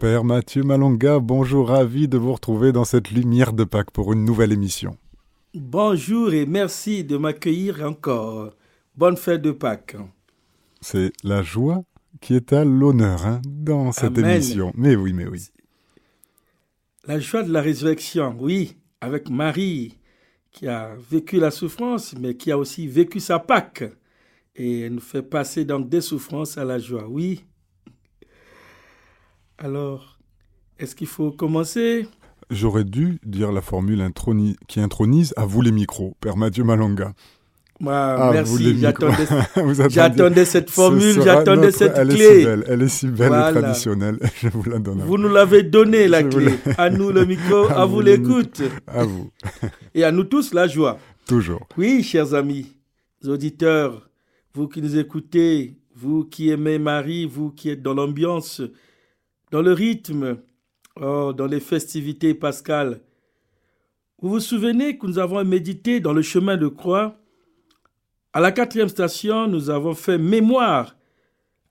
Père Mathieu Malonga, bonjour, ravi de vous retrouver dans cette lumière de Pâques pour une nouvelle émission. Bonjour et merci de m'accueillir encore. Bonne fête de Pâques. C'est la joie qui est à l'honneur hein, dans cette Amen. émission. Mais oui, mais oui. La joie de la résurrection, oui, avec Marie qui a vécu la souffrance, mais qui a aussi vécu sa Pâques. Et elle nous fait passer donc des souffrances à la joie, oui. Alors, est-ce qu'il faut commencer? J'aurais dû dire la formule introni- qui intronise à vous les micros, Père Mathieu Malonga. Merci, j'attendais cette Ce formule, j'attendais notre- cette elle Est si clé. belle, elle est si belle Voilà. et traditionnelle. Je vous la donne. Vous nous l'avez donné, la Je clé. À nous le micro, À à vous l'écoute. À vous, Et à nous tous la joie. toujours. Oui, chers amis, auditeurs, vous qui nous écoutez, vous qui aimez Marie, vous qui êtes dans l'ambiance, dans le rythme, oh, dans les festivités pascales, vous vous souvenez que nous avons médité dans le chemin de croix? À la quatrième station, nous avons fait mémoire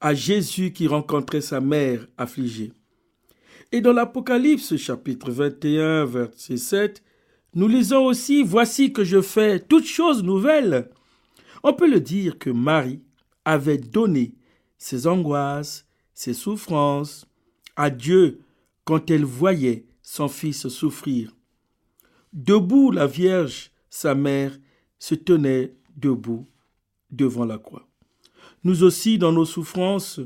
à Jésus qui rencontrait sa mère affligée. Et dans l'Apocalypse chapitre 21, verset 7, nous lisons aussi Voici que je fais toutes choses nouvelles. On peut le dire que Marie avait donné ses angoisses, ses souffrances Dieu quand elle voyait son fils souffrir. Debout, la Vierge, sa mère, se tenait debout devant la croix. Nous aussi, dans nos souffrances,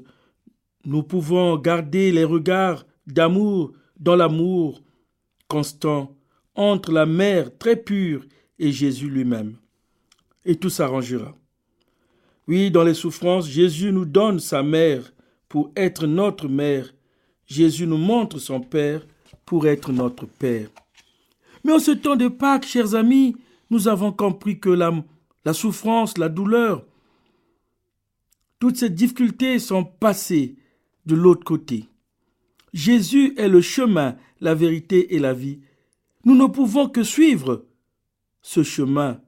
nous pouvons garder les regards d'amour dans l'amour constant entre la mère très pure et Jésus lui-même. Et tout s'arrangera. Oui, dans les souffrances, Jésus nous donne sa mère pour être notre mère. Jésus nous montre son Père pour être notre Père. Mais en ce temps de Pâques, chers amis, nous avons compris que la, souffrance, la douleur, toutes ces difficultés sont passées de l'autre côté. Jésus est le chemin, la vérité et la vie. Nous ne pouvons que suivre ce chemin,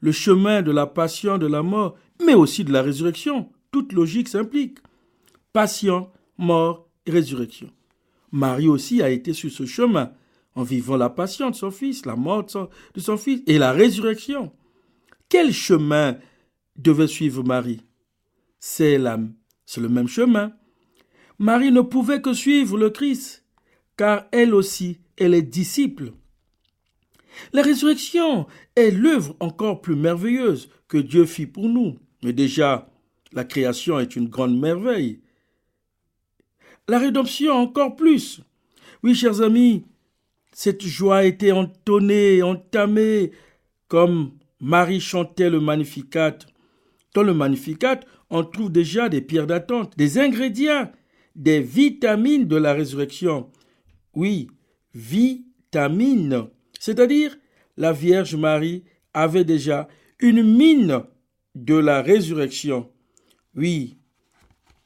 le chemin de la passion, de la mort, mais aussi de la résurrection. Toute logique s'implique. Passion, mort résurrection. Marie aussi a été sur ce chemin en vivant la passion de son fils, la mort de son, fils et la résurrection. Quel chemin devait suivre Marie? C'est le même chemin. Marie ne pouvait que suivre le Christ, car elle aussi, elle est disciple. La résurrection est l'œuvre encore plus merveilleuse que Dieu fit pour nous. Mais déjà, la création est une grande merveille. La rédemption encore plus. Oui, chers amis, cette joie a été entonnée, entamée, comme Marie chantait le Magnificat. Dans le Magnificat, on trouve déjà des pierres d'attente, des ingrédients, des vitamines de la résurrection. Oui, vitamines. C'est-à-dire, la Vierge Marie avait déjà une mine de la résurrection. Oui,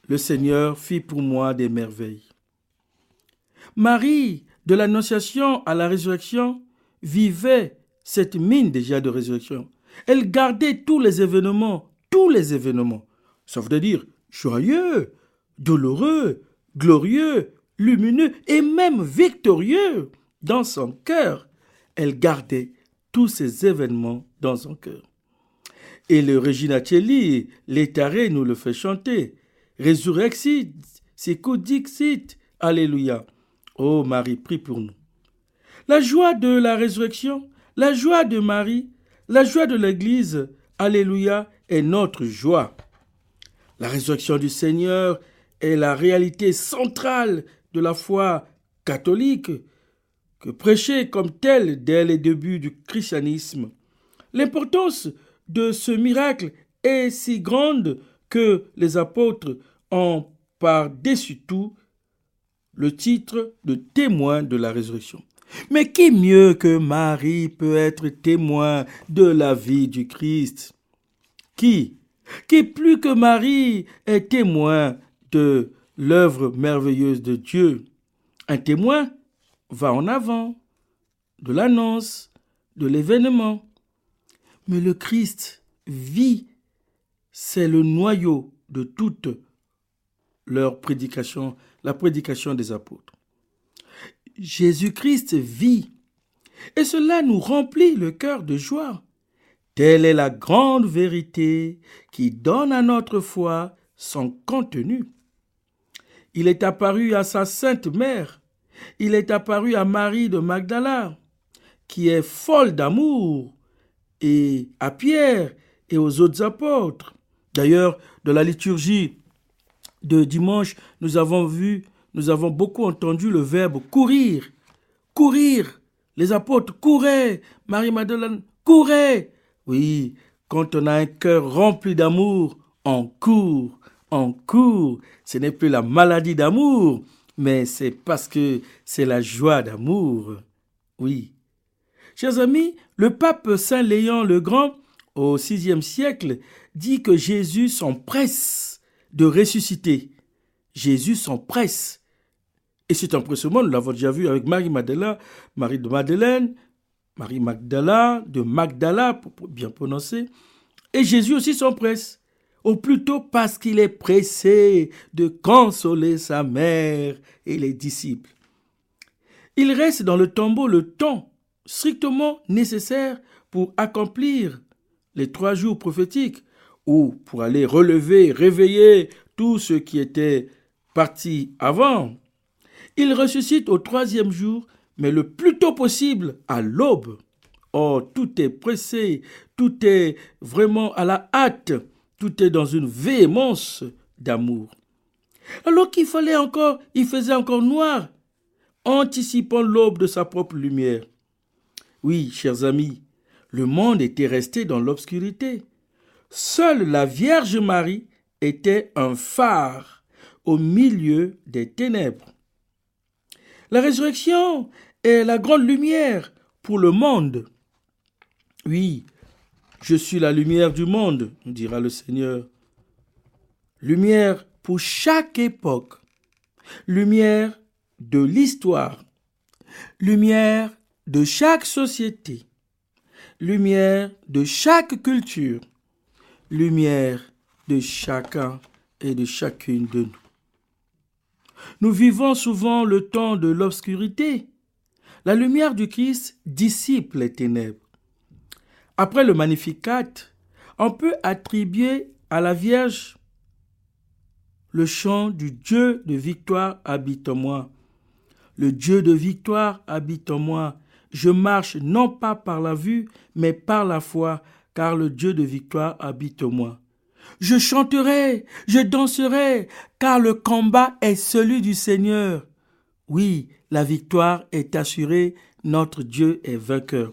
le Seigneur fit pour moi des merveilles. Marie, de l'Annonciation à la résurrection, vivait cette mine déjà de résurrection. Elle gardait tous les événements, tous les événements. Ça veut dire joyeux, douloureux, glorieux, lumineux et même victorieux dans son cœur. Elle gardait tous ces événements dans son cœur. Et le Regina Celli, l'étaré, nous le fait chanter. Resurrexit, sicudixit, Alléluia. Oh Marie, prie pour nous. La joie de la résurrection, la joie de Marie, la joie de l'Église, Alléluia, est notre joie. La résurrection du Seigneur est la réalité centrale de la foi catholique que prêchée comme telle dès les débuts du christianisme. L'importance de ce miracle est si grande que les apôtres ont par-dessus tout le titre de témoin de la résurrection. Mais qui mieux que Marie peut être témoin de la vie du Christ? Qui? Qui plus que Marie est témoin de l'œuvre merveilleuse de Dieu? Un témoin va en avant de l'annonce, de l'événement. Mais le Christ vit, c'est le noyau de toute leur prédication, la prédication des apôtres. Jésus-Christ vit, et cela nous remplit le cœur de joie. Telle est la grande vérité qui donne à notre foi son contenu. Il est apparu à sa sainte mère, il est apparu à Marie de Magdala, qui est folle d'amour, et à Pierre et aux autres apôtres. D'ailleurs, de la liturgie de dimanche, nous avons vu, nous avons beaucoup entendu le verbe courir. Courir. Les apôtres couraient. Marie-Madeleine courait. Oui, quand on a un cœur rempli d'amour, on court, on court. Ce n'est plus la maladie d'amour, mais c'est parce que c'est la joie d'amour. Oui. Chers amis, le pape Saint Léon le Grand, au VIe siècle, dit que Jésus s'empresse de ressusciter. Jésus s'empresse. Et c'est empressement, nous l'avons déjà vu avec Marie Madeleine, Marie de Madeleine, Marie Magdala, de Magdala, pour bien prononcer. Et Jésus aussi s'empresse. Ou plutôt parce qu'il est pressé de consoler sa mère et les disciples. Il reste dans le tombeau le temps strictement nécessaire pour accomplir les trois jours prophétiques ou pour aller relever, réveiller tout ce qui était parti avant. Il ressuscite au troisième jour, mais le plus tôt possible, à l'aube. Oh, tout est pressé, tout est vraiment à la hâte, tout est dans une véhémence d'amour. Alors qu'il fallait encore, il faisait encore noir, anticipant l'aube de sa propre lumière. Oui, chers amis, le monde était resté dans l'obscurité. Seule la Vierge Marie était un phare au milieu des ténèbres. La résurrection est la grande lumière pour le monde. Oui, je suis la lumière du monde, dira le Seigneur. Lumière pour chaque époque. Lumière de l'histoire. Lumière de chaque société, lumière de chaque culture, lumière de chacun et de chacune de nous. Nous vivons souvent le temps de l'obscurité. La lumière du Christ dissipe les ténèbres. Après le Magnificat, on peut attribuer à la Vierge le chant du Dieu de victoire habite en moi. Le Dieu de victoire habite en moi je marche non pas par la vue, mais par la foi, car le Dieu de victoire habite en moi. Je chanterai, je danserai, car le combat est celui du Seigneur. Oui, la victoire est assurée, notre Dieu est vainqueur.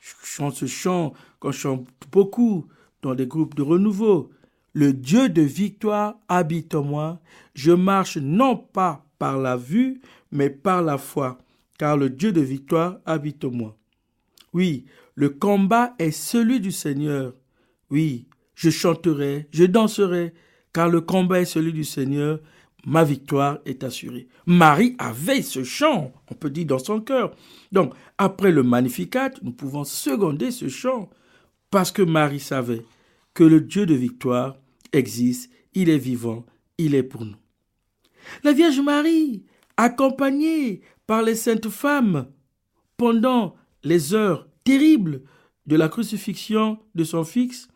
Je chante ce chant je chante beaucoup dans des groupes de renouveau. Le Dieu de victoire habite en moi. Je marche non pas par la vue, mais par la foi car le Dieu de victoire habite en moi. Oui, le combat est celui du Seigneur. Oui, je chanterai, je danserai, car le combat est celui du Seigneur, ma victoire est assurée. Marie avait ce chant, on peut dire dans son cœur. Donc, après le Magnificat, nous pouvons seconder ce chant, parce que Marie savait que le Dieu de victoire existe, il est vivant, il est pour nous. La Vierge Marie, accompagnée les saintes femmes pendant les heures terribles de la crucifixion de son Fils,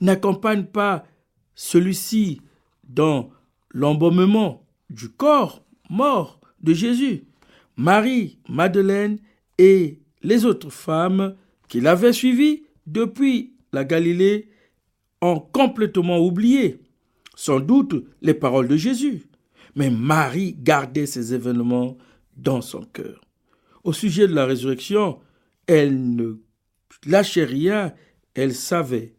n'accompagne pas celui-ci dans l'embaumement du corps mort de Jésus. Marie, Madeleine et les autres femmes qui l'avaient suivi depuis la Galilée ont complètement oublié, sans doute, les paroles de Jésus. Mais Marie gardait ces événements dans son cœur. Au sujet de la résurrection, elle ne lâchait rien, elle savait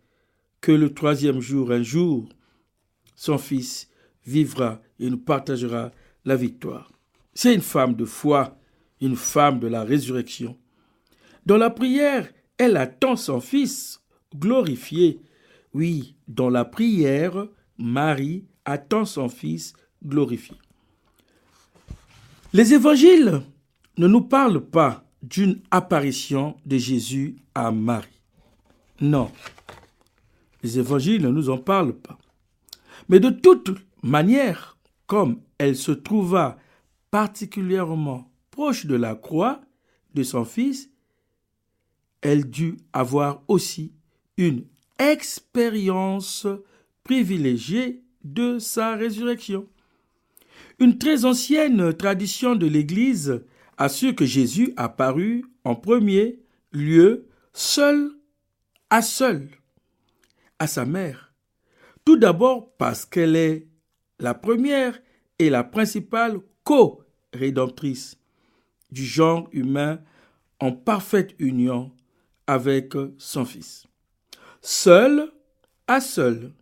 que le troisième jour, un jour, son fils vivra et nous partagera la victoire. C'est une femme de foi, une femme de la résurrection. Dans la prière, elle attend son fils glorifié. Oui, dans la prière, Marie attend son fils glorifié. Les évangiles ne nous parlent pas d'une apparition de Jésus à Marie. Non, les évangiles ne nous en parlent pas. Mais de toute manière, comme elle se trouva particulièrement proche de la croix de son fils, elle dut avoir aussi une expérience privilégiée de sa résurrection. Une très ancienne tradition de l'Église assure que Jésus apparut en premier lieu seul à seul à sa mère. Tout d'abord parce qu'elle est la première et la principale co-rédemptrice du genre humain en parfaite union avec son Fils. Seul à seul,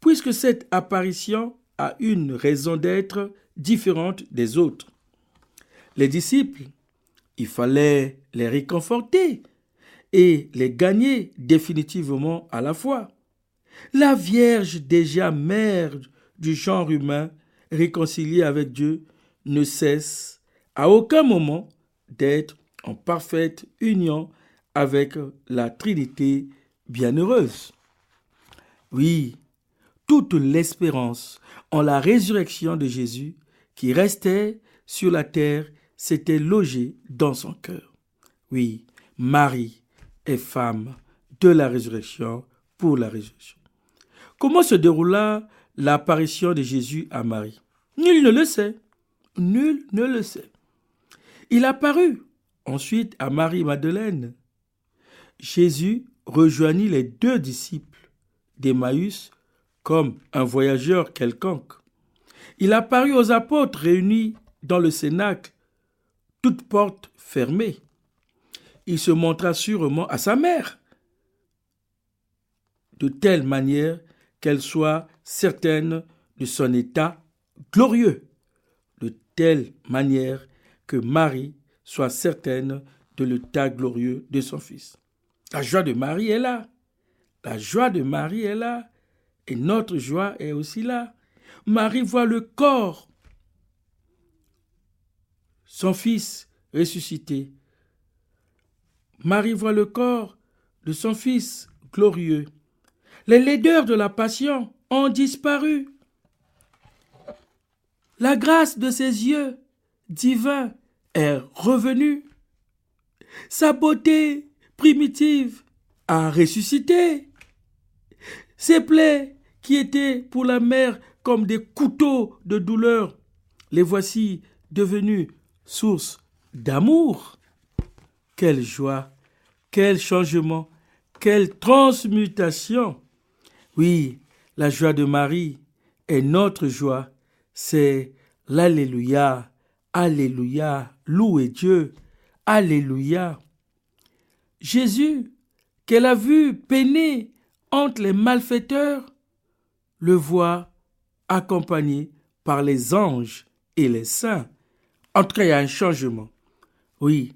puisque cette apparition a une raison d'être différente des autres. Les disciples, il fallait les réconforter et les gagner définitivement à la foi. La Vierge, déjà mère du genre humain, réconciliée avec Dieu, ne cesse à aucun moment d'être en parfaite union avec la Trinité bienheureuse. Oui, toute l'espérance en la résurrection de Jésus qui restait sur la terre s'était logée dans son cœur. Oui, Marie est femme de la résurrection pour la résurrection. Comment se déroula l'apparition de Jésus à Marie? Nul ne le sait. Nul ne le sait. Il apparut ensuite à Marie-Madeleine. Jésus rejoignit les deux disciples d'Emmaüs comme un voyageur quelconque. Il apparut aux apôtres réunis dans le cénacle, toutes portes fermées. Il se montra sûrement à sa mère, de telle manière qu'elle soit certaine de son état glorieux, de telle manière que Marie soit certaine de l'état glorieux de son Fils. La joie de Marie est là. La joie de Marie est là. Et notre joie est aussi là. Marie voit le corps, son Fils ressuscité. Marie voit le corps de son Fils glorieux. Les laideurs de la passion ont disparu. La grâce de ses yeux divins est revenue. Sa beauté primitive a ressuscité. Ses plaies qui étaient pour la mère comme des couteaux de douleur, les voici devenues source d'amour. Quelle joie, quel changement, quelle transmutation. Oui, la joie de Marie est notre joie. C'est l'Alléluia, Alléluia, louez Dieu, Alléluia. Jésus, qu'elle a vu peiner entre les malfaiteurs, le voit accompagné par les anges et les saints. En tout un changement. Oui,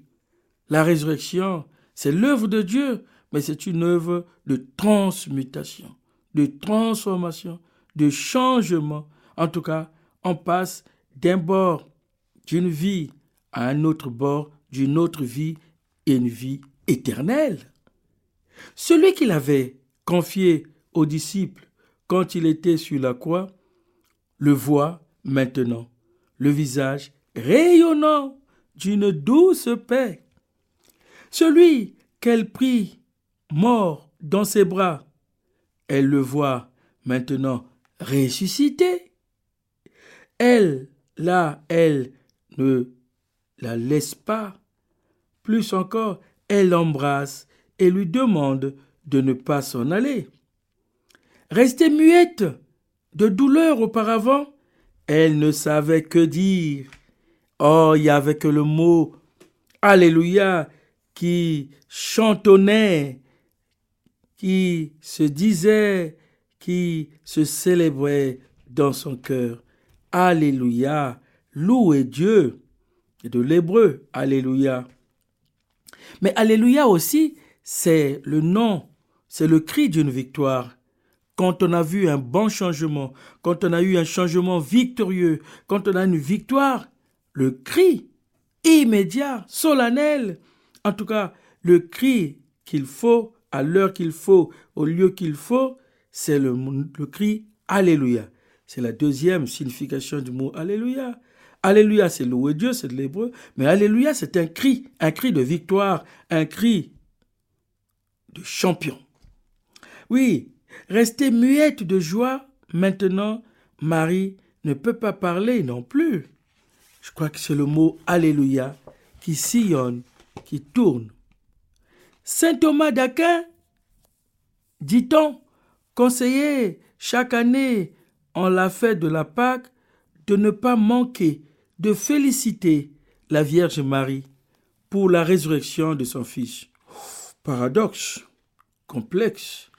la résurrection, c'est l'œuvre de Dieu, mais c'est une œuvre de transmutation de transformation, de changement. En tout cas, on passe d'un bord d'une vie à un autre bord d'une autre vie et une vie éternelle. Celui qu'il avait confié aux disciples quand il était sur la croix le voit maintenant, le visage rayonnant d'une douce paix. Celui qu'elle prit mort dans ses bras elle le voit maintenant ressuscité. Elle, là, elle ne la laisse pas. Plus encore, elle l'embrasse et lui demande de ne pas s'en aller. Restée muette de douleur auparavant, elle ne savait que dire. Oh, il y avait que le mot Alléluia qui chantonnait qui se disait, qui se célébrait dans son cœur. Alléluia, louez Dieu. de l'hébreu, Alléluia. Mais Alléluia aussi, c'est le nom, c'est le cri d'une victoire. Quand on a vu un bon changement, quand on a eu un changement victorieux, quand on a une victoire, le cri immédiat, solennel, en tout cas le cri qu'il faut à l'heure qu'il faut, au lieu qu'il faut, c'est le, cri Alléluia. C'est la deuxième signification du mot Alléluia. Alléluia, c'est louer Dieu, c'est de l'hébreu, mais Alléluia, c'est un cri, un cri de victoire, un cri de champion. Oui, rester muette de joie, maintenant, Marie ne peut pas parler non plus. Je crois que c'est le mot Alléluia qui sillonne, qui tourne. Saint Thomas d'Aquin, dit-on, conseillait chaque année en la fête de la Pâque de ne pas manquer de féliciter la Vierge Marie pour la résurrection de son Fils. Paradoxe, complexe,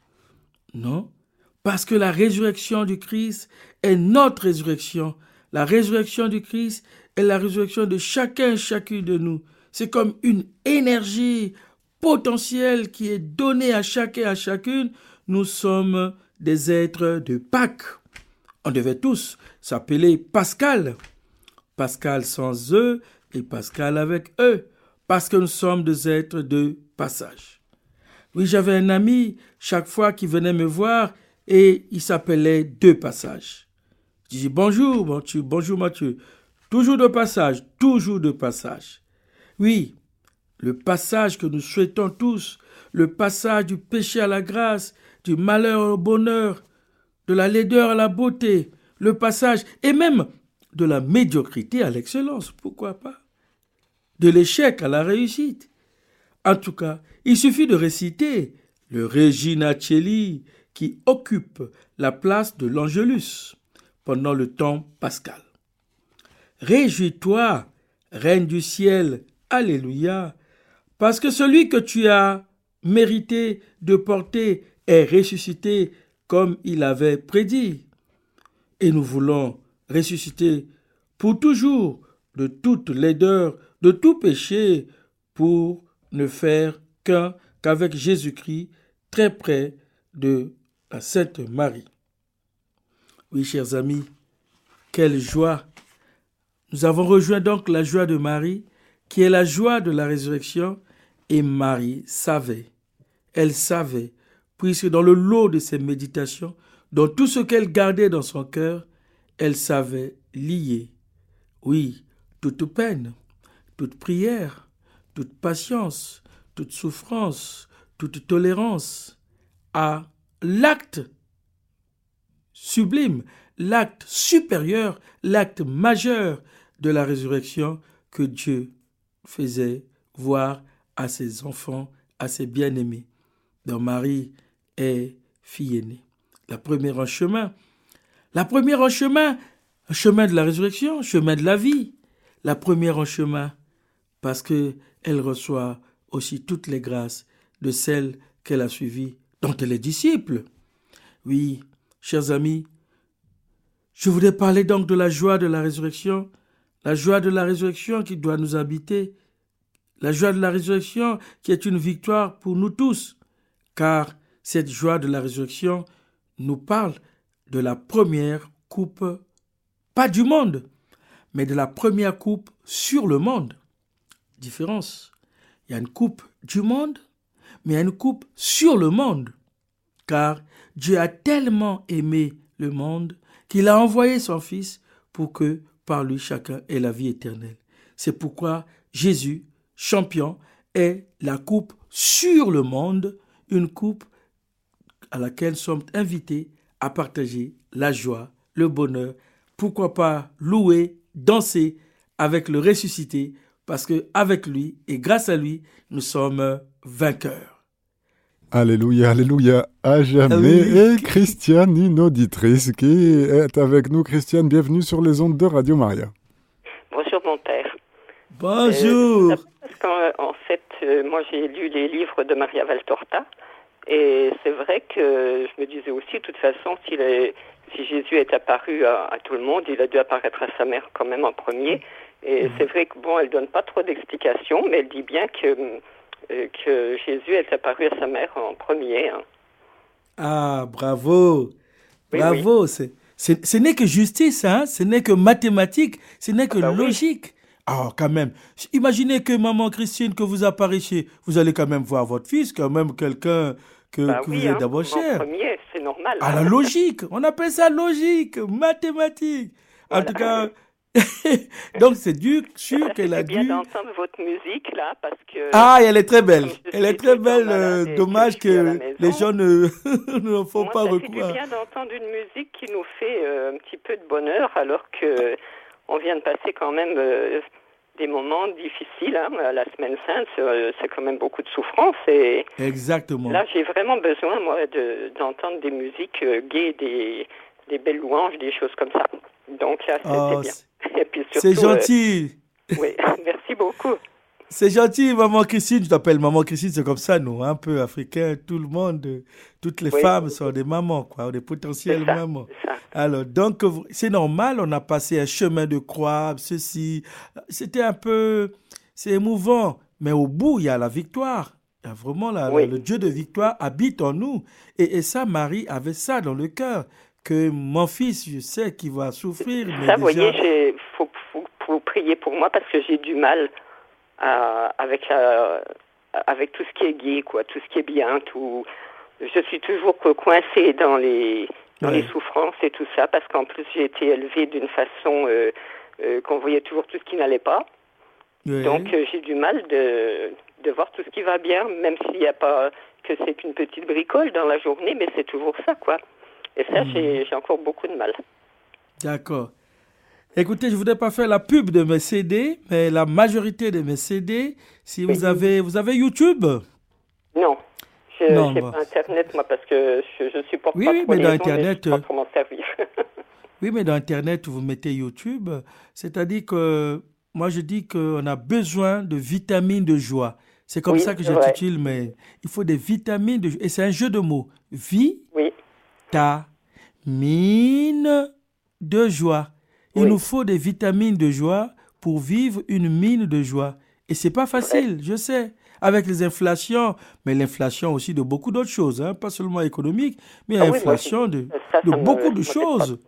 non Parce que la résurrection du Christ est notre résurrection. La résurrection du Christ est la résurrection de chacun chacune de nous. C'est comme une énergie potentielle qui est donnée à chacun et à chacune. Nous sommes des êtres de Pâques. On devait tous s'appeler Pascal. Pascal sans eux et Pascal avec eux, parce que nous sommes des êtres de passage. Oui, j'avais un ami, chaque fois qu'il venait me voir, et il s'appelait Deux Passages. Je dis bonjour Mathieu, bonjour Mathieu. Toujours de passage, toujours de passage. Oui, le passage que nous souhaitons tous, le passage du péché à la grâce, du malheur au bonheur, de la laideur à la beauté, le passage, et même de la médiocrité à l'excellence, pourquoi pas? De l'échec à la réussite. En tout cas, il suffit de réciter le Regina Celli qui occupe la place de l'Angelus pendant le temps pascal. Réjouis-toi, Reine du ciel, Alléluia, parce que celui que tu as mérité de porter est ressuscité comme il avait prédit. Et nous voulons ressusciter pour toujours de toute laideur, de tout péché, pour ne faire qu'avec Jésus-Christ, très près de la Sainte Marie. Oui, chers amis, quelle joie. Nous avons rejoint donc la joie de Marie, qui est la joie de la résurrection, et Marie savait, elle savait, puisque dans le lot de ses méditations, dans tout ce qu'elle gardait dans son cœur, elle savait lier, oui, toute peine, toute prière, toute patience, toute souffrance, toute tolérance à l'acte sublime, l'acte supérieur, l'acte majeur de la résurrection que Dieu faisait voir à ses enfants, à ses bien-aimés, dont Marie est fille aînée. La première en chemin, la première en chemin, chemin de la résurrection, chemin de la vie. La première en chemin, parce que elle reçoit aussi toutes les grâces de celles qu'elle a suivies, dont elle est disciple. Oui, chers amis, je voudrais parler donc de la joie de la résurrection, la joie de la résurrection qui doit nous habiter, la joie de la résurrection qui est une victoire pour nous tous, car cette joie de la résurrection nous parle de la première coupe, pas du monde, mais de la première coupe sur le monde. Différence. Il y a une coupe du monde, mais il y a une coupe sur le monde. Car Dieu a tellement aimé le monde qu'il a envoyé son Fils pour que par lui chacun ait la vie éternelle. C'est pourquoi Jésus, champion, est la coupe sur le monde, une coupe à laquelle sommes invités à partager la joie, le bonheur, pourquoi pas louer, danser avec le ressuscité, parce que avec lui et grâce à lui, nous sommes vainqueurs. Alléluia, alléluia, à jamais. Et Christiane, une auditrice qui est avec nous. Christiane, bienvenue sur les ondes de Radio Maria. Bonjour mon père. Bonjour. Euh, en fait, euh, moi j'ai lu les livres de Maria Valtorta et c'est vrai que je me disais aussi, de toute façon, si Jésus est apparu à, tout le monde, il a dû apparaître à sa mère quand même en premier. Et mhm. c'est vrai que bon, elle donne pas trop d'explications, mais elle dit bien que, euh, que Jésus est apparu à sa mère en premier. Hein. Ah, bravo, bravo. ce n'est que justice, hein? Ce n'est que mathématique, ce n'est que ah bah logique. Ah, quand même. Imaginez que maman Christine, que vous apparaissiez, vous allez quand même voir votre fils, quand même quelqu'un que, Bah que oui, vous êtes hein, d'abord en cher. premier, c'est normal. À la logique, on appelle ça logique, mathématique. En tout cas, donc c'est dur, sûr qu'elle a bien dû. d'entendre votre musique là, parce que. Ah, elle est très belle. Elle est très belle. euh, dommage que les gens ne ne font Moi, pas ça recours. à- bien d'entendre une musique qui nous fait euh, un petit peu de bonheur, alors que on vient de passer quand même euh, des moments difficiles. hein. La semaine sainte, c'est quand même beaucoup de souffrance. Et Exactement. là, j'ai vraiment besoin, moi, de- d'entendre des musiques gaies, des, des belles louanges, des choses comme ça. Donc là, c'était Oh, bien. c'est- c'est gentil. euh, oui, merci beaucoup. C'est gentil, maman Christine. Je t'appelle maman Christine, c'est comme ça, nous, un peu africains. Tout le monde, euh, toutes les Oui. femmes sont des mamans, quoi, des potentielles ça. mamans. Alors, donc, c'est normal, on a passé un chemin de croix, ceci. C'était un peu, c'est émouvant. Mais au bout, il y a la victoire. Il y a vraiment la- Oui. le Dieu de victoire habite en nous. Et, et ça, Marie avait ça dans le cœur. Que mon fils, je sais qu'il va souffrir, mais Ça, vous déjà... voyez, il faut, faut, faut prier pour moi parce que j'ai du mal à- avec, la, avec tout ce qui est gay, quoi, tout ce qui est bien. Tout... Je suis toujours co- coincée dans les, dans Ouais. les souffrances et tout ça parce qu'en plus, j'ai été élevée d'une façon euh, euh, qu'on voyait toujours tout ce qui n'allait pas. Ouais. Donc, euh, j'ai du mal de, de voir tout ce qui va bien, même s'il n'y a pas que c'est qu'une petite bricole dans la journée, mais c'est toujours ça, quoi. Et ça, Mhm. j'ai encore beaucoup de mal. D'accord. Écoutez, je ne voudrais pas faire la pub de mes CD, mais la majorité de mes CD, si vous avez, vous avez YouTube? Non. Je n'ai bah. pas Internet, moi, parce que je, je supporte Oui, pas oui, trop mais dans gens, Internet, je sais pas comment servir. Oui, mais dans Internet, vous mettez YouTube. C'est-à-dire que moi, je dis qu'on a besoin de vitamines de joie. C'est comme Oui, ça que j'intitule, mais il faut des vitamines de joie. Et c'est un jeu de mots. oui, Vitamine de joie. Il Oui. nous faut des vitamines de joie pour vivre une mine de joie. Et c'est pas facile, je sais. Avec les inflations, mais l'inflation aussi de beaucoup d'autres choses, hein, pas seulement économique, mais Ah oui, l'inflation de, ça, de ça me- beaucoup de choses.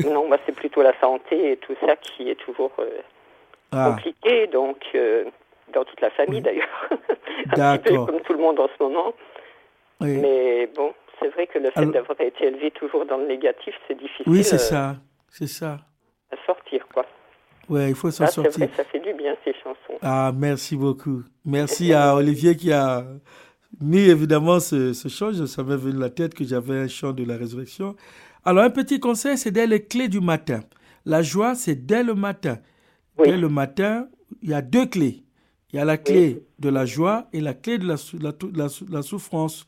pas- Non, moi, c'est plutôt la santé et tout ça qui est toujours euh, Ah, compliqué, donc, euh, dans toute la famille Oui. d'ailleurs. D'accord. comme tout le monde en ce moment. oui. Mais bon, c'est vrai que le fait Alors- d'avoir été élevé toujours dans le négatif, c'est difficile Oui, c'est euh, ça. C'est ça. à sortir, quoi. Ouais, il faut s'en c'est sortir. vrai, ça fait du bien, ces chansons. Ah, merci beaucoup. Merci à Olivier qui a mis évidemment ce, ce chant. Je- Ça m'est venu la tête que j'avais un chant de la résurrection. Alors, un petit conseil, c'est dès les clés du matin. La joie, c'est dès le matin. Oui. Dès le matin, il y a deux clés. Il y a la clé de la joie et la clé de la, sou- la, la, la souffrance.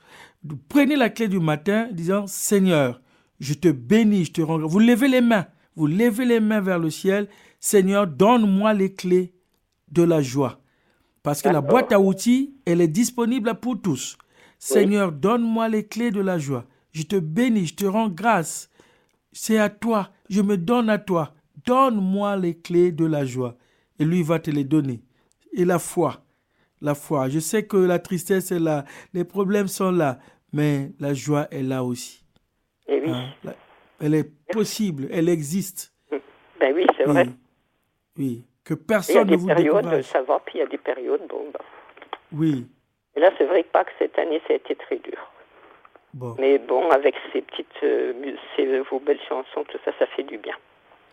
Prenez la clé du matin disant, Seigneur, je te bénis, je te rends. grâce. Vous levez les mains. Vous levez les mains vers le ciel. Seigneur, donne-moi les clés de la joie. Parce que la boîte à outils, elle est disponible pour tous. Seigneur, donne-moi les clés de la joie. Je te bénis, je te rends grâce. C'est à toi, je me donne à toi. Donne-moi les clés de la joie. Et lui va te les donner. Et la foi, la foi. Je sais que la tristesse est là, les problèmes sont là, mais la joie est là aussi. Et oui, hein. Elle est possible, elle existe. ben oui, c'est vrai. Oui. Que Il y a personne ne des vous périodes, décourage. ça va, puis il y a des périodes, bon, bah. Oui. Et là, c'est vrai que pas que cette année, ça a été très dur. Bon. Mais bon, avec ces petites, euh, ces, vos belles chansons, tout ça, ça fait du bien.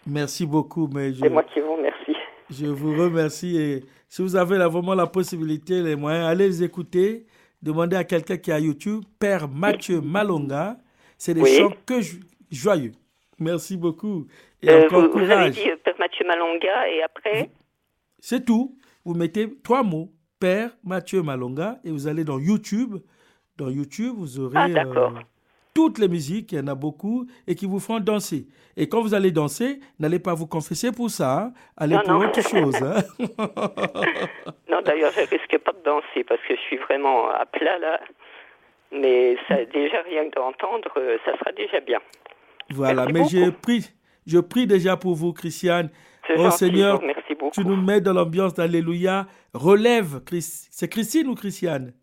Merci beaucoup, mais je, C'est moi qui vous remercie. Je vous remercie. Et si vous avez là, vraiment la possibilité, les moyens, allez les écouter. Demandez à quelqu'un qui a YouTube, Père Mathieu Malonga. C'est des Oui. chants que jo- joyeux. Merci beaucoup. Et Euh, encore vous, vous avez dit euh, Père Mathieu Malonga, et après C'est tout. Vous mettez trois mots, Père Mathieu Malonga, et vous allez dans YouTube. Dans YouTube, vous aurez Ah, d'accord. euh, toutes les musiques, il y en a beaucoup, et qui vous feront danser. Et quand vous allez danser, n'allez pas vous confesser pour ça. hein. Allez Non, pour non. autre chose. hein. Non, d'ailleurs, je risque pas de danser parce que je suis vraiment à plat là. Mais ça, déjà, rien que d'entendre, euh, ça sera déjà bien. voilà. Merci Mais je prie, je prie déjà pour vous, Christiane. Oh gentil, Seigneur, beaucoup. tu nous mets dans l'ambiance d'Alléluia. Relève, c'est Christine ou Christiane?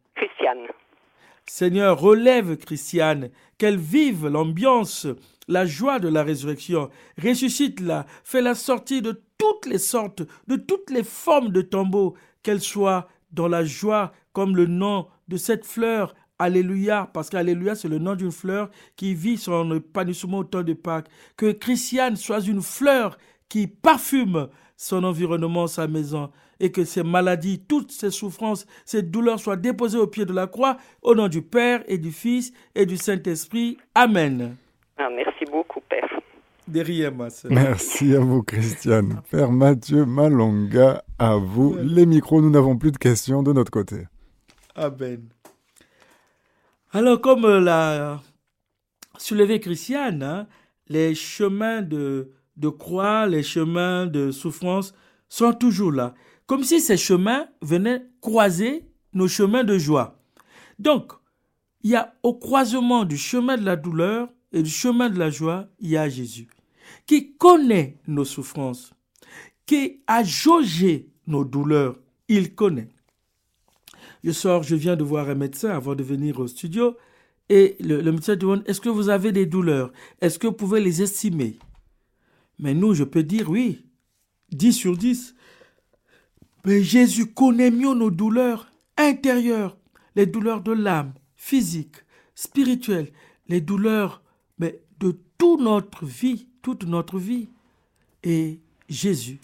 Seigneur, relève Christiane, qu'elle vive l'ambiance, la joie de la résurrection. Ressuscite-la, fais-la sortir de toutes les sortes, de toutes les formes de tombeaux, qu'elle soit dans la joie comme le nom de cette fleur Alléluia, parce qu'Alléluia, c'est le nom d'une fleur qui vit son épanouissement au temps de Pâques. Que Christiane soit une fleur qui parfume son environnement, sa maison, et que ces maladies, toutes ces souffrances, ces douleurs soient déposées au pied de la croix, au nom du Père et du Fils et du Saint-Esprit. Amen. Ah, merci beaucoup, Père. Derrière moi. Merci à vous, Christiane. Père Mathieu Malonga, à vous. Les micros, nous n'avons plus de questions de notre côté. Amen. Alors, comme l'a soulevé Christiane, hein, les chemins de, de croix, les chemins de souffrance sont toujours là. Comme si ces chemins venaient croiser nos chemins de joie. Donc, il y a au croisement du chemin de la douleur et du chemin de la joie, il y a Jésus, qui connaît nos souffrances, qui a jaugé nos douleurs. Il connaît. Je sors, je viens de voir un médecin avant de venir au studio, et le, médecin demande, est-ce que vous avez des douleurs? Est-ce que vous pouvez les estimer? Mais nous, je peux dire oui, 10 sur 10. Mais Jésus connaît mieux nos douleurs intérieures, les douleurs de l'âme, physique, spirituelle, les douleurs de toute notre vie, toute notre vie. Et Jésus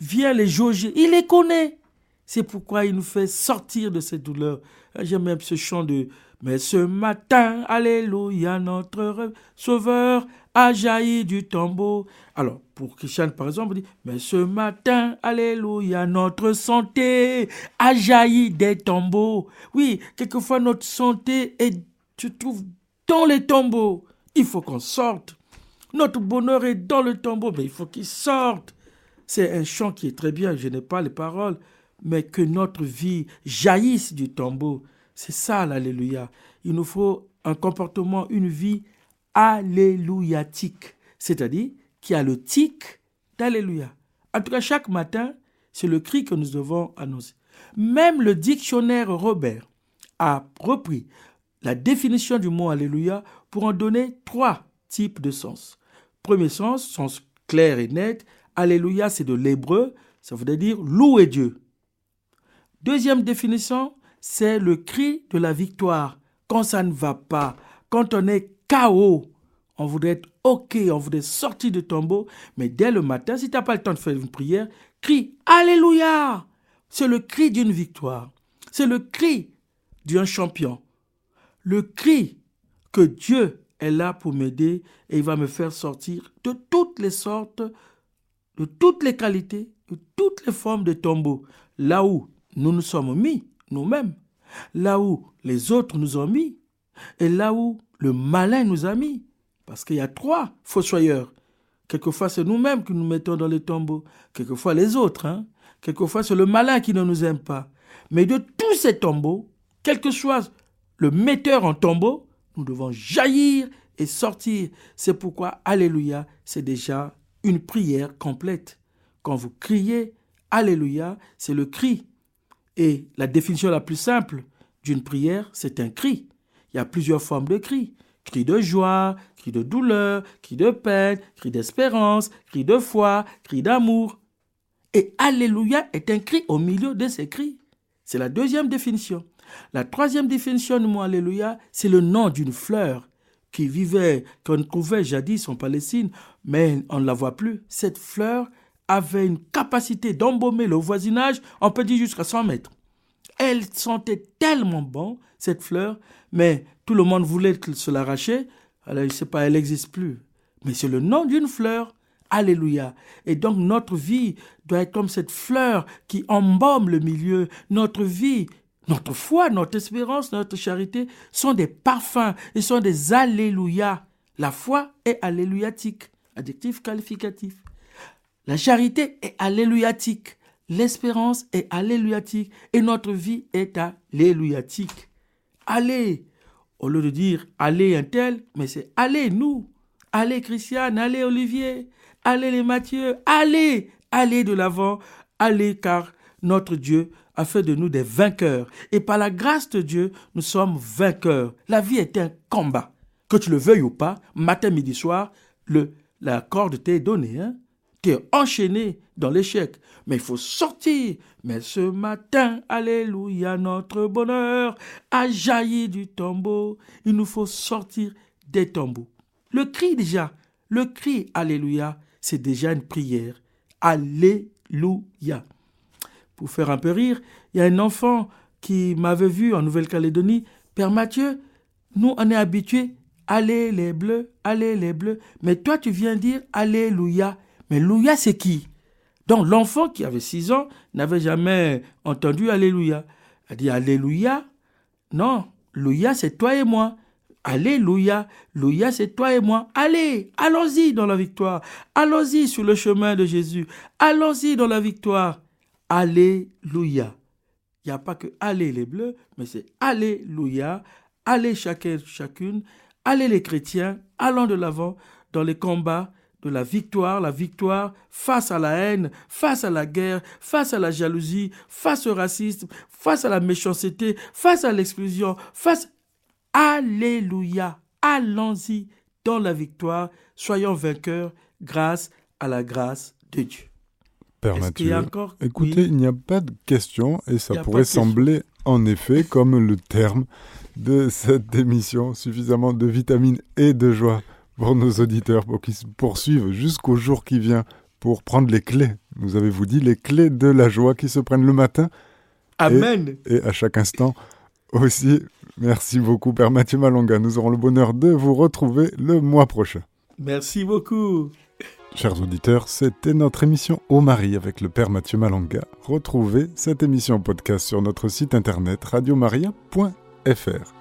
vient les jauger, il les connaît. C'est pourquoi il nous fait sortir de ces douleurs. J'aime même ce chant de Mais ce matin, Alléluia, notre Sauveur a jailli du tombeau. Alors, pour Christian, par exemple, dit Mais ce matin, Alléluia, notre santé a jailli des tombeaux. Oui, quelquefois notre santé est, tu trouves, dans les tombeaux. Il faut qu'on sorte. Notre bonheur est dans le tombeau, mais il faut qu'il sorte. C'est un chant qui est très bien, je n'ai pas les paroles, mais que notre vie jaillisse du tombeau. C'est ça l'Alléluia. Il nous faut un comportement, une vie alléluiatique, c'est-à-dire qui a le tic d'Alléluia. En tout cas, chaque matin, c'est le cri que nous devons annoncer. Même le dictionnaire Robert a repris la définition du mot Alléluia pour en donner trois types de sens. Premier sens, sens clair et net, Alléluia, c'est de l'hébreu, ça veut dire louer Dieu. Deuxième définition, c'est le cri de la victoire. Quand ça ne va pas, quand on est KO, on voudrait être OK, on voudrait sortir du tombeau, mais dès le matin, si tu n'as pas le temps de faire une prière, crie Alléluia. C'est le cri d'une victoire. C'est le cri d'un champion. Le cri que Dieu est là pour m'aider et il va me faire sortir de toutes les sortes, de toutes les qualités, de toutes les formes de tombeaux. Là où nous nous sommes mis, nous-mêmes, là où les autres nous ont mis, et là où le malin nous a mis. Parce qu'il y a trois fossoyeurs. Quelquefois, c'est nous-mêmes qui nous mettons dans les tombeaux. Quelquefois, les autres. Hein. Quelquefois, c'est le malin qui ne nous aime pas. Mais de tous ces tombeaux, quel que soit le metteur en tombeau, nous devons jaillir et sortir. C'est pourquoi Alléluia, c'est déjà une prière complète. Quand vous criez Alléluia, c'est le cri. Et la définition la plus simple d'une prière, c'est un cri. Il y a plusieurs formes de cris. Cri de joie, cri de douleur, cri de peine, cri d'espérance, cri de foi, cri d'amour. Et Alléluia est un cri au milieu de ces cris. C'est la deuxième définition. La troisième définition du mot Alléluia, c'est le nom d'une fleur qui vivait, qu'on trouvait jadis en Palestine, mais on ne la voit plus. Cette fleur avait une capacité d'embaumer le voisinage, on peut dire jusqu'à 100 mètres. Elle sentait tellement bon, cette fleur, mais tout le monde voulait se l'arracher. Alors, je ne sais pas, elle n'existe plus. Mais c'est le nom d'une fleur. Alléluia. Et donc notre vie doit être comme cette fleur qui embaume le milieu. Notre vie notre foi, notre espérance, notre charité sont des parfums et sont des alléluia. La foi est alléluiatique, adjectif qualificatif. La charité est alléluiatique. L'espérance est alléluiatique. Et notre vie est alléluiatique. Allez, au lieu de dire allez un tel, mais c'est allez nous. Allez Christiane, allez Olivier, allez les Mathieu, allez, allez de l'avant, allez car notre Dieu a fait de nous des vainqueurs. Et par la grâce de Dieu, nous sommes vainqueurs. La vie est un combat. Que tu le veuilles ou pas, matin, midi, soir, le, la corde t'est donnée. Hein. Tu es enchaîné dans l'échec. Mais il faut sortir. Mais ce matin, Alléluia, notre bonheur a jailli du tombeau. Il nous faut sortir des tombeaux. Le cri déjà, le cri Alléluia, c'est déjà une prière. Alléluia. Pour faire un peu rire, il y a un enfant qui m'avait vu en Nouvelle-Calédonie. Père Mathieu, nous, on est habitués. Allez les bleus, allez les bleus. Mais toi, tu viens dire Alléluia. Mais Louia, c'est qui? Donc, l'enfant qui avait six ans n'avait jamais entendu Alléluia. A dit Alléluia? Non, Louia, c'est toi et moi. Alléluia. Louia, c'est toi et moi. Allez, allons-y dans la victoire. Allons-y sur le chemin de Jésus. Allons-y dans la victoire. Alléluia. Il n'y a pas que allez les bleus, mais c'est Alléluia. Allez chacun, chacune. Allez les chrétiens. Allons de l'avant dans les combats de la victoire, la victoire face à la haine, face à la guerre, face à la jalousie, face au racisme, face à la méchanceté, face à l'exclusion, face... Alléluia, allons-y dans la victoire, soyons vainqueurs grâce à la grâce de Dieu. Père Mathieu, écoutez, il n'y a pas de question et ça pourrait sembler en effet comme le terme de cette émission, suffisamment de vitamines et de joie pour nos auditeurs, pour qu'ils se poursuivent jusqu'au jour qui vient, pour prendre les clés. Nous avez-vous dit les clés de la joie qui se prennent le matin Amen. Et, à chaque instant aussi. Merci beaucoup, Père Mathieu Malonga. Nous aurons le bonheur de vous retrouver le mois prochain. Merci beaucoup. Chers auditeurs, c'était notre émission Au Marie avec le Père Mathieu Malonga. Retrouvez cette émission podcast sur notre site internet radiomaria.fr.